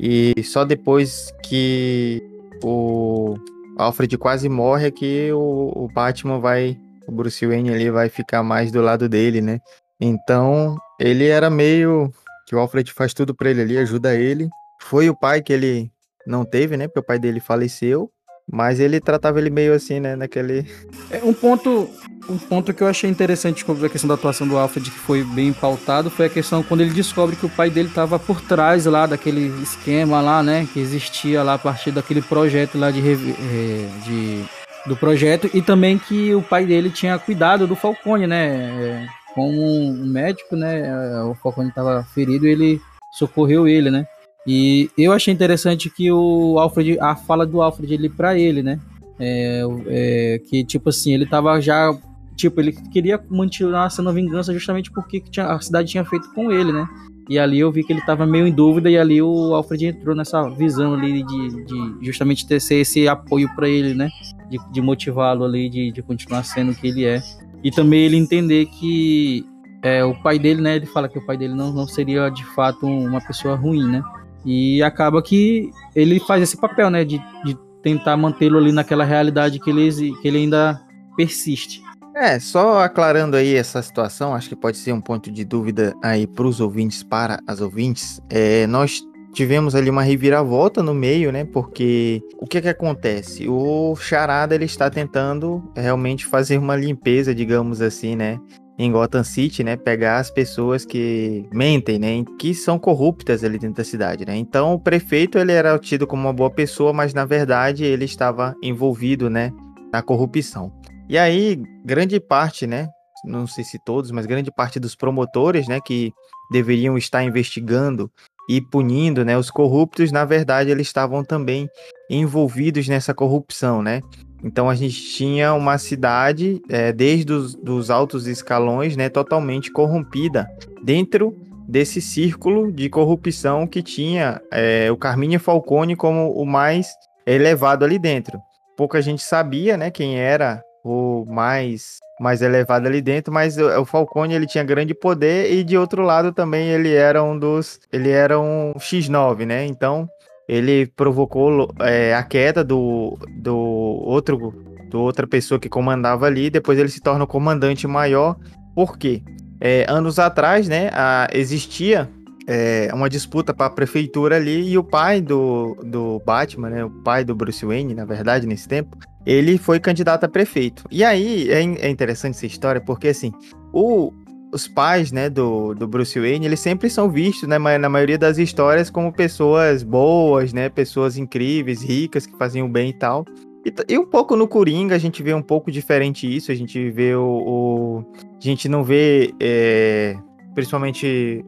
E só depois que o Alfred quase morre é que o, o Batman vai. O Bruce Wayne ali vai ficar mais do lado dele, né? Então, ele era meio. Que o Alfred faz tudo pra ele ali, ajuda ele. Foi o pai que ele não teve, né? Porque o pai dele faleceu. Mas ele tratava ele meio assim, né? Naquele. É, um ponto. Um ponto que eu achei interessante sobre a questão da atuação do Alfred, que foi bem pautado, foi a questão quando ele descobre que o pai dele estava por trás lá daquele esquema lá, né? Que existia lá a partir daquele projeto lá de, é, de do projeto e também que o pai dele tinha cuidado do Falcone, né? É, como um médico, né? É, o Falcone estava ferido, ele socorreu ele, né? E eu achei interessante que o Alfred, a fala do Alfred ali para ele, né? É, é, que tipo assim, ele tava já. Tipo, ele queria continuar sendo vingança justamente porque tinha, a cidade tinha feito com ele, né? E ali eu vi que ele tava meio em dúvida, e ali o Alfred entrou nessa visão ali de, de justamente ter esse apoio para ele, né? De, de motivá-lo ali, de, de continuar sendo o que ele é. E também ele entender que é, o pai dele, né? Ele fala que o pai dele não, não seria de fato uma pessoa ruim, né? E acaba que ele faz esse papel, né? De, de tentar mantê-lo ali naquela realidade que ele, que ele ainda persiste. É, só aclarando aí essa situação, acho que pode ser um ponto de dúvida aí para os ouvintes, para as ouvintes. É, nós tivemos ali uma reviravolta no meio, né? Porque o que que acontece? O Charada ele está tentando realmente fazer uma limpeza, digamos assim, né? Em Gotham City, né, pegar as pessoas que mentem, né, que são corruptas ali dentro da cidade, né. Então o prefeito ele era tido como uma boa pessoa, mas na verdade ele estava envolvido, né, na corrupção. E aí grande parte, né, não sei se todos, mas grande parte dos promotores, né, que deveriam estar investigando e punindo, né, os corruptos, na verdade eles estavam também envolvidos nessa corrupção, né. Então a gente tinha uma cidade, é, desde os dos altos escalões, né, totalmente corrompida dentro desse círculo de corrupção que tinha é, o Carmine Falcone como o mais elevado ali dentro. Pouca gente sabia, né, quem era o mais mais elevado ali dentro, mas o, o Falcone ele tinha grande poder e de outro lado também ele era um dos ele era um X9, né? Então ele provocou é, a queda do, do outro do outra pessoa que comandava ali, depois ele se torna o comandante maior. Por quê? É, anos atrás, né, a, existia é, uma disputa para a prefeitura ali e o pai do, do Batman, né, o pai do Bruce Wayne, na verdade, nesse tempo, ele foi candidato a prefeito. E aí é, é interessante essa história porque assim, o, os pais, né, do, do Bruce Wayne, eles sempre são vistos, né, na maioria das histórias como pessoas boas, né, pessoas incríveis, ricas, que faziam bem e tal. E, e, um pouco no Coringa a gente vê um pouco diferente isso, a gente vê o... o a gente não vê, é, principalmente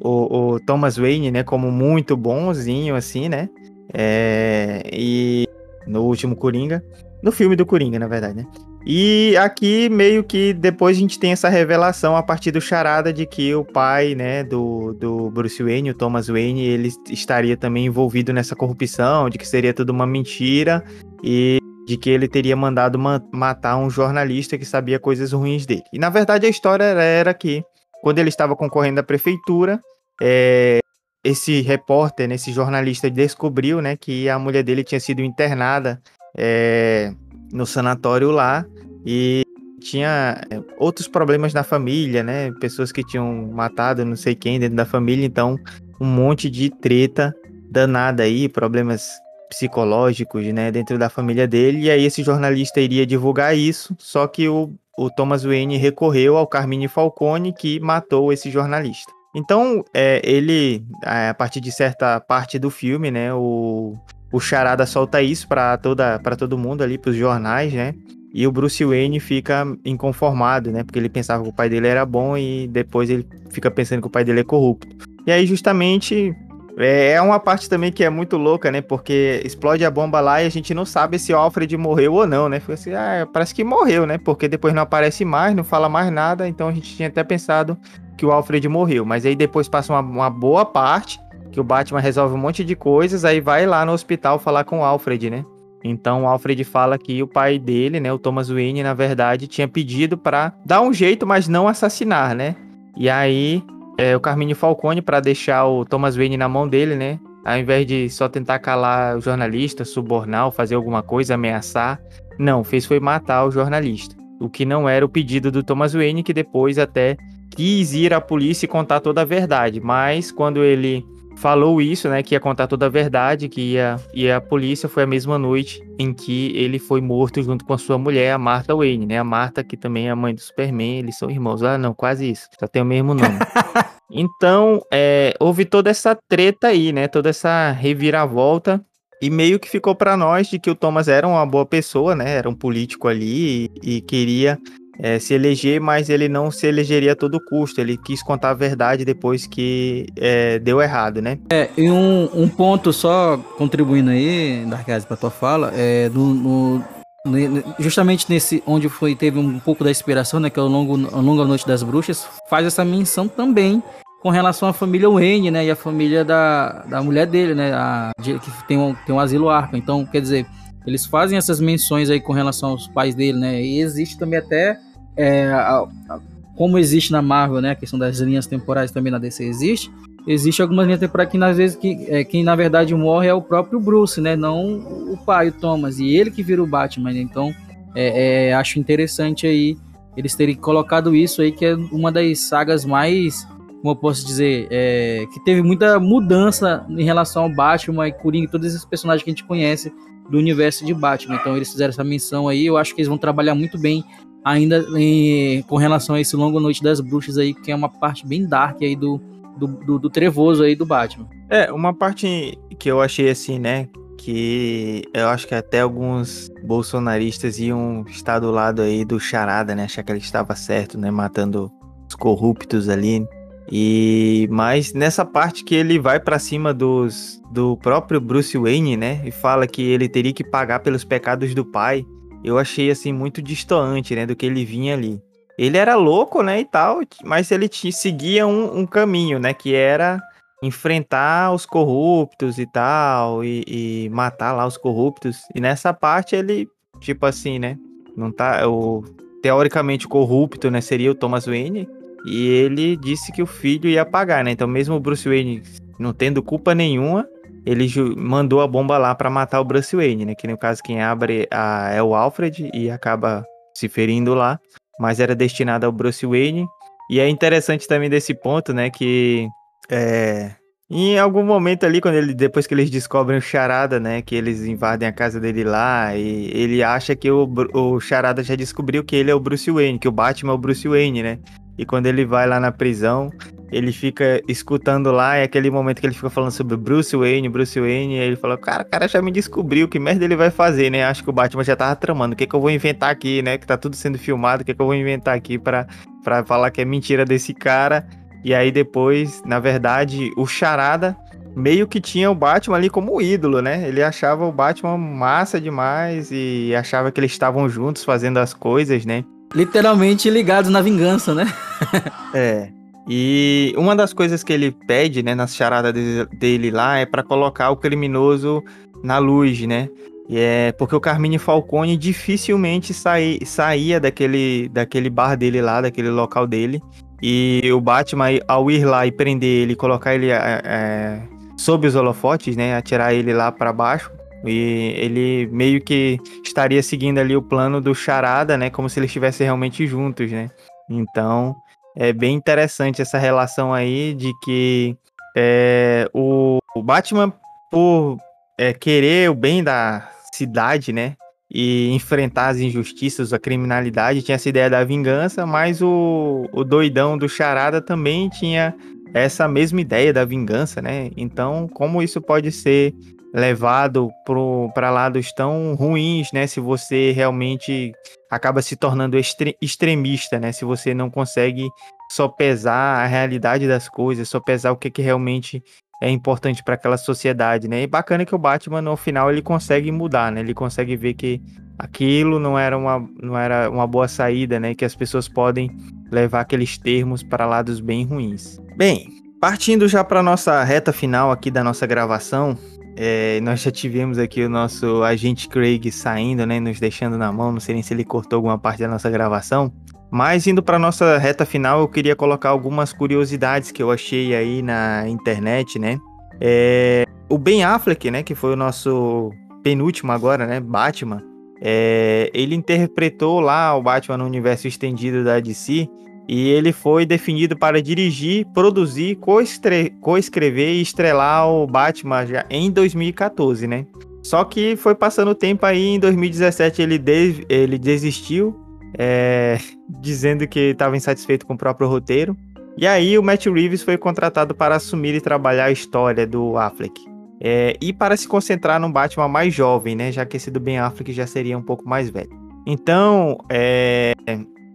o, o, Thomas Wayne, né, como muito bonzinho, assim, né, é, e no último Coringa, no filme do Coringa, na verdade, né, e aqui meio que depois a gente tem essa revelação a partir do charada de que o pai, né, do, do Bruce Wayne, o Thomas Wayne, ele estaria também envolvido nessa corrupção, de que seria tudo uma mentira e de que ele teria mandado ma matar um jornalista que sabia coisas ruins dele. E na verdade a história era que quando ele estava concorrendo à prefeitura, é, esse repórter, né, esse jornalista descobriu, né, que a mulher dele tinha sido internada é, no sanatório lá e tinha é, outros problemas na família, né? Pessoas que tinham matado não sei quem dentro da família, então um monte de treta danada aí, problemas psicológicos, né, dentro da família dele. E aí esse jornalista iria divulgar isso, só que o, o Thomas Wayne recorreu ao Carmine Falcone que matou esse jornalista. Então, é, ele, a partir de certa parte do filme, né, o, o Charada solta isso para toda para todo mundo ali, para os jornais, né? E o Bruce Wayne fica inconformado, né? Porque ele pensava que o pai dele era bom e depois ele fica pensando que o pai dele é corrupto. E aí, justamente, é, é uma parte também que é muito louca, né? Porque explode a bomba lá e a gente não sabe se o Alfred morreu ou não, né? Fica assim, ah, parece que morreu, né? Porque depois não aparece mais, não fala mais nada. Então a gente tinha até pensado que o Alfred morreu. Mas aí depois passa uma, uma boa parte que o Batman resolve um monte de coisas, aí vai lá no hospital falar com o Alfred, né? Então o Alfred fala que o pai dele, né, o Thomas Wayne, na verdade, tinha pedido para dar um jeito, mas não assassinar, né? E aí é, o Carmine Falcone para deixar o Thomas Wayne na mão dele, né? Ao invés de só tentar calar o jornalista, subornar, fazer alguma coisa, ameaçar, não, fez foi matar o jornalista. O que não era o pedido do Thomas Wayne, que depois até quis ir à polícia e contar toda a verdade. Mas quando ele falou isso, né, que ia contar toda a verdade, que ia, e a polícia foi a mesma noite em que ele foi morto junto com a sua mulher, a Martha Wayne, né, a Martha que também é a mãe do Superman, eles são irmãos, ah não, quase isso, só tem o mesmo nome. então, é, houve toda essa treta aí, né, toda essa reviravolta, e meio que ficou para nós de que o Thomas era uma boa pessoa, né? Era um político ali e, e queria é, se eleger, mas ele não se elegeria a todo custo. Ele quis contar a verdade depois que é, deu errado, né? É, e um, um ponto só contribuindo aí, Darkaz, pra tua fala, é no, no, justamente nesse onde foi teve um pouco da inspiração, né, que é o longo, a longa noite das bruxas, faz essa menção também com relação à família Wayne, né, e a família da, da mulher dele, né, a, que tem um, tem um asilo arco. Então, quer dizer, eles fazem essas menções aí com relação aos pais dele, né, e existe também até é, a, a, como existe na Marvel, né, a questão das linhas temporais também na DC existe, existe algumas linhas temporais que às vezes que, é, quem na verdade morre é o próprio Bruce, né, não o pai, o Thomas, e ele que vira o Batman, né? então é, é, acho interessante aí eles terem colocado isso aí, que é uma das sagas mais, como eu posso dizer, é, que teve muita mudança em relação ao Batman e Coringa todos esses personagens que a gente conhece do universo de Batman. Então eles fizeram essa menção aí, eu acho que eles vão trabalhar muito bem ainda em, com relação a esse Longo Noite das Bruxas aí, que é uma parte bem dark aí do, do, do, do, trevoso aí do Batman. É, uma parte que eu achei assim, né, que eu acho que até alguns bolsonaristas iam estar do lado aí do Charada, né, achar que ele estava certo, né, matando os corruptos ali, e mas nessa parte que ele vai para cima dos do próprio Bruce Wayne, né, e fala que ele teria que pagar pelos pecados do pai, eu achei assim muito distoante, né, do que ele vinha ali. Ele era louco, né, e tal, mas ele seguia um, um caminho, né, que era enfrentar os corruptos e tal, e, e, matar lá os corruptos. E nessa parte ele, tipo assim, né, não tá, o teoricamente corrupto, né, seria o Thomas Wayne, e ele disse que o filho ia pagar, né? Então mesmo o Bruce Wayne não tendo culpa nenhuma, ele mandou a bomba lá para matar o Bruce Wayne, né? Que no caso quem abre a, é o Alfred e acaba se ferindo lá, mas era destinado ao Bruce Wayne. E é interessante também desse ponto, né? Que é, em algum momento ali, quando ele, depois que eles descobrem o Charada, né? Que eles invadem a casa dele lá, e ele acha que o, o Charada já descobriu que ele é o Bruce Wayne, que o Batman é o Bruce Wayne, né? E quando ele vai lá na prisão, ele fica escutando lá, é aquele momento que ele fica falando sobre Bruce Wayne, Bruce Wayne, e aí ele fala, cara, o cara já me descobriu, que merda ele vai fazer, né? Acho que o Batman já tava tramando, o que que eu vou inventar aqui, né? Que tá tudo sendo filmado, o que que eu vou inventar aqui para pra falar que é mentira desse cara. E aí depois, na verdade, o Charada meio que tinha o Batman ali como ídolo, né? Ele achava o Batman massa demais e achava que eles estavam juntos fazendo as coisas, né? Literalmente ligados na vingança, né? é. E uma das coisas que ele pede, né, nas charadas dele lá é para colocar o criminoso na luz, né? E é porque o Carmine Falcone dificilmente saía, saía daquele, daquele bar dele lá, daquele local dele. E o Batman, ao ir lá e prender ele, colocar ele é, sob os holofotes, né? Atirar ele lá para baixo. E ele meio que estaria seguindo ali o plano do Charada, né? Como se eles estivessem realmente juntos, né? Então, é bem interessante essa relação aí de que é, o, o, Batman, por é, querer o bem da cidade, né? E enfrentar as injustiças, a criminalidade, tinha essa ideia da vingança, mas o, o doidão do Charada também tinha essa mesma ideia da vingança, né? Então, como isso pode ser levado para lados tão ruins, né? Se você realmente acaba se tornando extre extremista, né? Se você não consegue só pesar a realidade das coisas, só pesar o que, que realmente é importante para aquela sociedade, né? E bacana que o Batman no final ele consegue mudar, né? Ele consegue ver que aquilo não era uma, não era uma boa saída, né? Que as pessoas podem levar aqueles termos para lados bem ruins. Bem, partindo já para nossa reta final aqui da nossa gravação, é, nós já tivemos aqui o nosso agente Craig saindo, né, nos deixando na mão. Não sei nem se ele cortou alguma parte da nossa gravação. Mas indo para nossa reta final, eu queria colocar algumas curiosidades que eu achei aí na internet, né? É, o Ben Affleck, né, que foi o nosso penúltimo agora, né, Batman. É, ele interpretou lá o Batman no universo estendido da DC e ele foi definido para dirigir, produzir, coescrever e estrelar o Batman já em 2014, né? Só que foi passando o tempo aí, em 2017 ele, de, ele desistiu, é, dizendo que estava insatisfeito com o próprio roteiro. E aí o Matt Reeves foi contratado para assumir e trabalhar a história do Affleck. É, e para se concentrar num Batman mais jovem, né? Já que esse do Ben Affleck já seria um pouco mais velho. Então, é,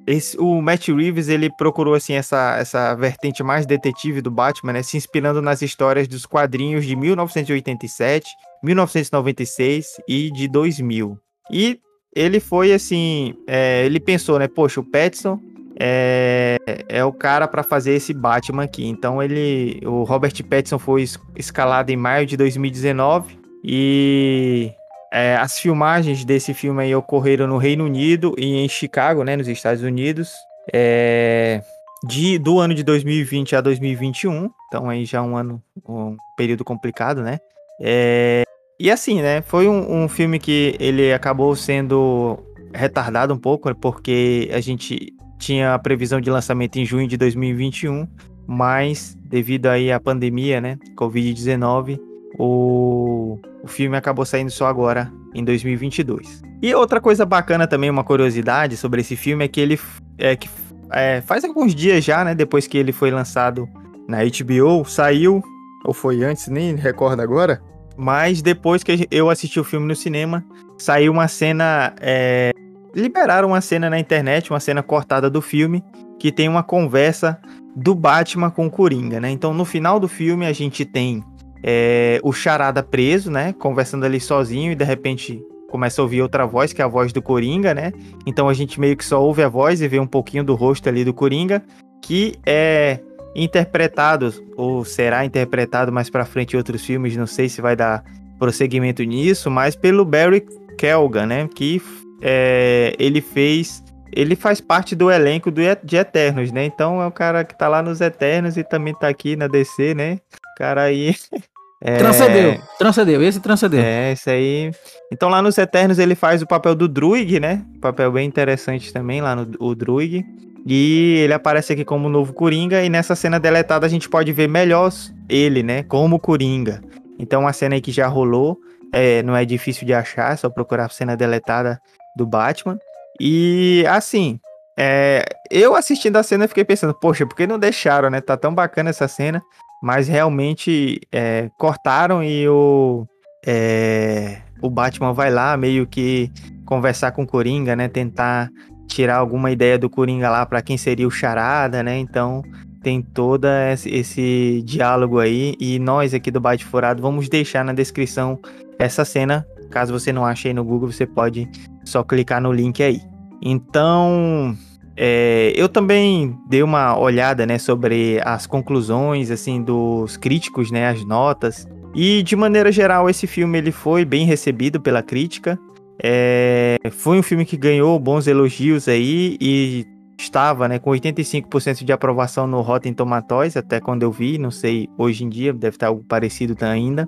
esse, o Matt Reeves ele procurou assim essa, essa vertente mais detetive do Batman, né, se inspirando nas histórias dos quadrinhos de 1987, 1996 e de 2000. E ele foi assim, é, ele pensou, né, poxa, o Pattinson é, é o cara para fazer esse Batman aqui. Então ele, o Robert Pattinson foi escalado em maio de 2019 e é, as filmagens desse filme aí ocorreram no Reino Unido e em Chicago, né, nos Estados Unidos, é, de, do ano de 2020 a 2021. Então aí já um ano, um período complicado, né? É, e assim, né, foi um, um filme que ele acabou sendo retardado um pouco, porque a gente tinha a previsão de lançamento em junho de 2021, mas devido aí à pandemia, né, Covid-19, o, o filme acabou saindo só agora, em 2022. E outra coisa bacana também, uma curiosidade sobre esse filme é que ele é que é, faz alguns dias já, né, depois que ele foi lançado na HBO, saiu ou foi antes, nem recordo agora. Mas depois que eu assisti o filme no cinema, saiu uma cena. É, liberaram uma cena na internet, uma cena cortada do filme, que tem uma conversa do Batman com o Coringa, né? Então no final do filme a gente tem é, o Charada preso, né? Conversando ali sozinho e de repente começa a ouvir outra voz, que é a voz do Coringa, né? Então a gente meio que só ouve a voz e vê um pouquinho do rosto ali do Coringa, que é interpretado ou será interpretado mais para frente em outros filmes, não sei se vai dar prosseguimento nisso, mas pelo Barry Kelgan, né? Que é, ele fez. Ele faz parte do elenco do, de Eternos, né? Então é um cara que tá lá nos Eternos e também tá aqui na DC, né? O cara aí. é, Transcendeu, transcendeu, esse transcendeu. É, isso aí. Então lá nos Eternos ele faz o papel do Druig, né? Papel bem interessante também lá no o Druig. E ele aparece aqui como novo Coringa e nessa cena deletada a gente pode ver melhor ele, né? Como Coringa. Então uma cena aí que já rolou, é, não é difícil de achar, é só procurar a cena deletada do Batman. E assim, é, eu assistindo a cena fiquei pensando, poxa, por que não deixaram, né? Tá tão bacana essa cena, mas realmente é, cortaram e o é, o Batman vai lá meio que conversar com o Coringa, né? Tentar tirar alguma ideia do Coringa lá para quem seria o Charada, né? Então tem todo esse, diálogo aí e nós aqui do Bate Furado vamos deixar na descrição essa cena. Caso você não ache aí no Google, você pode só clicar no link aí. Então, é, eu também dei uma olhada, né, sobre as conclusões, assim, dos críticos, né, as notas. E de maneira geral, esse filme ele foi bem recebido pela crítica. É, foi um filme que ganhou bons elogios aí e estava, né, com 85% de aprovação no Rotten Tomatoes, até quando eu vi, não sei, hoje em dia deve estar algo parecido ainda.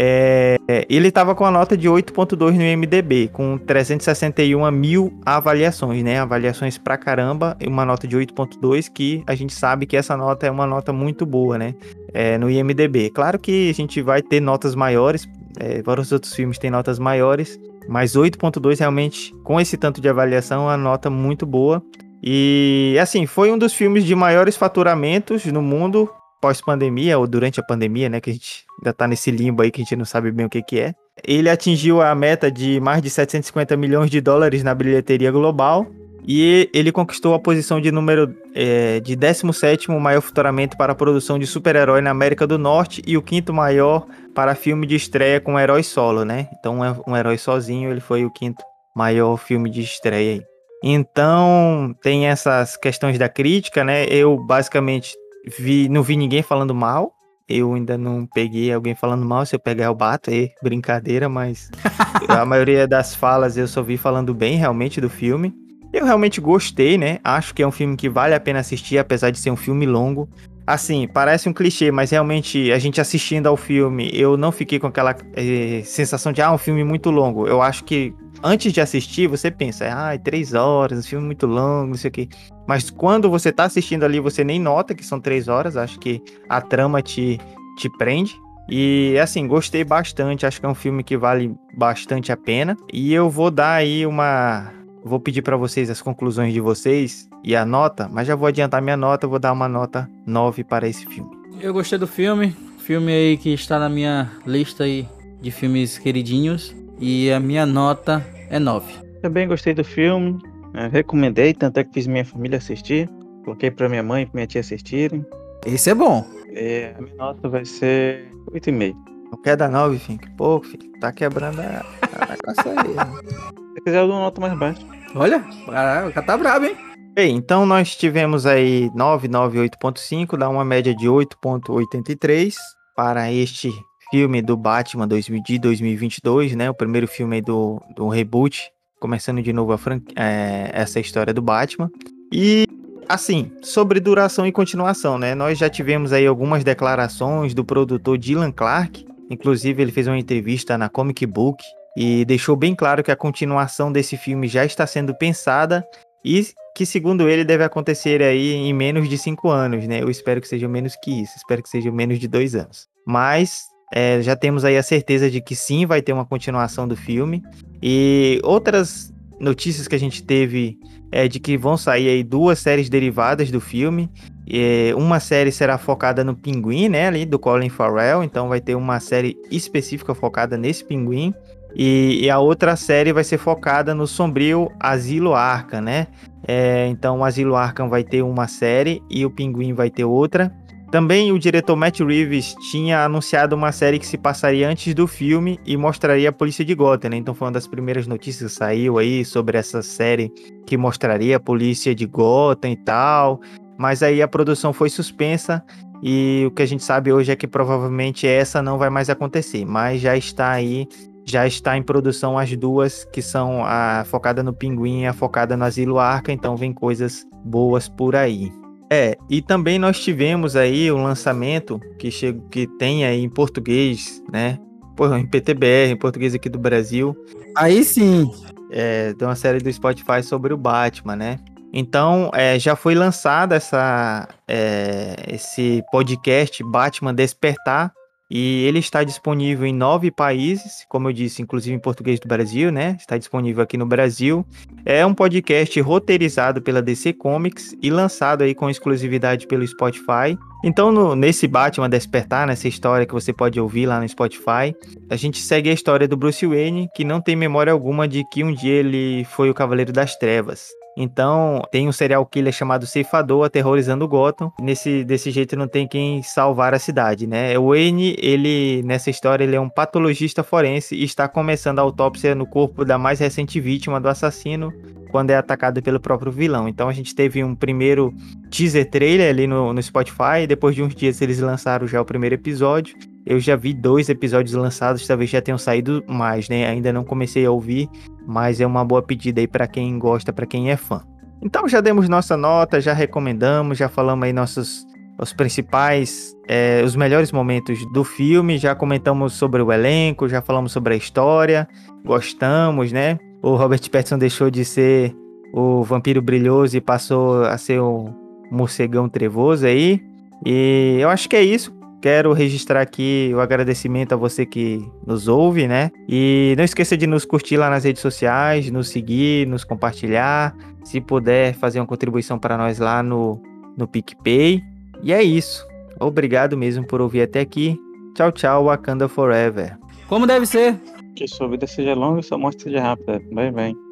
É, ele estava com a nota de 8.2 no IMDB, com 361 mil avaliações, né? Avaliações pra caramba, uma nota de 8.2, que a gente sabe que essa nota é uma nota muito boa, né? É, no IMDB. Claro que a gente vai ter notas maiores, é, vários outros filmes têm notas maiores, mas 8.2 realmente, com esse tanto de avaliação, é uma nota muito boa. E assim, foi um dos filmes de maiores faturamentos no mundo pós-pandemia ou durante a pandemia, né, que a gente ainda tá nesse limbo aí que a gente não sabe bem o que que é. Ele atingiu a meta de mais de 750 milhões de dólares na bilheteria global e ele conquistou a posição de número é, de 17º maior faturamento para a produção de super-herói na América do Norte e o quinto maior para filme de estreia com herói solo, né? Então um herói sozinho, ele foi o quinto maior filme de estreia aí. Então, tem essas questões da crítica, né? Eu basicamente vi, não vi ninguém falando mal. Eu ainda não peguei alguém falando mal. Se eu pegar, eu bato. É brincadeira, mas a maioria das falas eu só vi falando bem realmente do filme. Eu realmente gostei, né? Acho que é um filme que vale a pena assistir, apesar de ser um filme longo. Assim, parece um clichê, mas realmente a gente assistindo ao filme, eu não fiquei com aquela eh, sensação de, ah, um filme muito longo. Eu acho que antes de assistir, você pensa, ah, três horas, um filme muito longo, não sei o quê. Mas quando você tá assistindo ali, você nem nota que são três horas. Acho que a trama te, te prende. E assim, gostei bastante. Acho que é um filme que vale bastante a pena. E eu vou dar aí uma. Vou pedir para vocês as conclusões de vocês e a nota, mas já vou adiantar minha nota. Vou dar uma nota 9 para esse filme. Eu gostei do filme. Filme aí que está na minha lista aí de filmes queridinhos. E a minha nota é 9. Também gostei do filme. é, recomendei, tanto é que fiz minha família assistir. Coloquei pra minha mãe e minha tia assistirem. Esse é bom. É, a minha nota vai ser 8,5. Não quer dar 9, Fink? Pô, filho, tá quebrando a, a negócio aí. né? Se quiser, eu dou uma nota mais baixa. Olha, caralho, o cara tá brabo, hein? Bem, então nós tivemos aí 998.5, dá uma média de 8.83 para este filme do Batman 2000 de 2022, né? O primeiro filme do, do reboot, começando de novo a fran- é, essa história do Batman. E assim, sobre duração e continuação, né? Nós já tivemos aí algumas declarações do produtor Dylan Clark, inclusive ele fez uma entrevista na Comic Book e deixou bem claro que a continuação desse filme já está sendo pensada e que, segundo ele, deve acontecer aí em menos de cinco anos, né? Eu espero que seja menos que isso, espero que seja menos de dois anos. Mas é, já temos aí a certeza de que sim, vai ter uma continuação do filme. E outras notícias que a gente teve é de que vão sair aí duas séries derivadas do filme. É, uma série será focada no pinguim, né? Ali do Colin Farrell, então vai ter uma série específica focada nesse pinguim. E, e a outra série vai ser focada no sombrio Asilo Arkham, né? É, então o Asilo Arkham vai ter uma série e o Pinguim vai ter outra. Também o diretor Matt Reeves tinha anunciado uma série que se passaria antes do filme e mostraria a polícia de Gotham, né? Então foi uma das primeiras notícias que saiu aí sobre essa série que mostraria a polícia de Gotham e tal. Mas aí a produção foi suspensa e o que a gente sabe hoje é que provavelmente essa não vai mais acontecer, mas já está aí já está em produção as duas, que são a focada no Pinguim e a focada no Asilo Arca, então vem coisas boas por aí. É, e também nós tivemos aí o lançamento que, chega, que tem aí em português, né? Pô, em PTBR, em português aqui do Brasil. Aí sim. É, de uma série do Spotify sobre o Batman, né? Então, é, já foi lançado essa, é, esse podcast Batman Despertar, e ele está disponível em nove países, como eu disse, inclusive em português do Brasil, né? Está disponível aqui no Brasil. É um podcast roteirizado pela DC Comics e lançado aí com exclusividade pelo Spotify. Então, no, nesse Batman Despertar, nessa história que você pode ouvir lá no Spotify, a gente segue a história do Bruce Wayne, que não tem memória alguma de que um dia ele foi o Cavaleiro das Trevas. Então, tem um serial killer chamado Ceifador aterrorizando Gotham. Nesse desse jeito não tem quem salvar a cidade, né? O Wayne, ele nessa história, ele é um patologista forense e está começando a autópsia no corpo da mais recente vítima do assassino quando é atacado pelo próprio vilão. Então a gente teve um primeiro teaser trailer ali no, no Spotify, depois de uns dias eles lançaram já o primeiro episódio. Eu já vi dois episódios lançados, talvez já tenham saído mais, né? Ainda não comecei a ouvir, mas é uma boa pedida aí para quem gosta, para quem é fã. Então já demos nossa nota, já recomendamos, já falamos aí nossos os principais, é, os melhores momentos do filme, já comentamos sobre o elenco, já falamos sobre a história, gostamos, né? o Robert Pattinson deixou de ser o vampiro brilhoso e passou a ser o morcegão trevoso aí. E eu acho que é isso. Quero registrar aqui o agradecimento a você que nos ouve, né? E não esqueça de nos curtir lá nas redes sociais, nos seguir, nos compartilhar. Se puder, fazer uma contribuição para nós lá no, no PicPay. E é isso. Obrigado mesmo por ouvir até aqui. Tchau, tchau, Wakanda Forever. Como deve ser. Que sua vida seja longa e sua morte seja rápida. Bem, bem.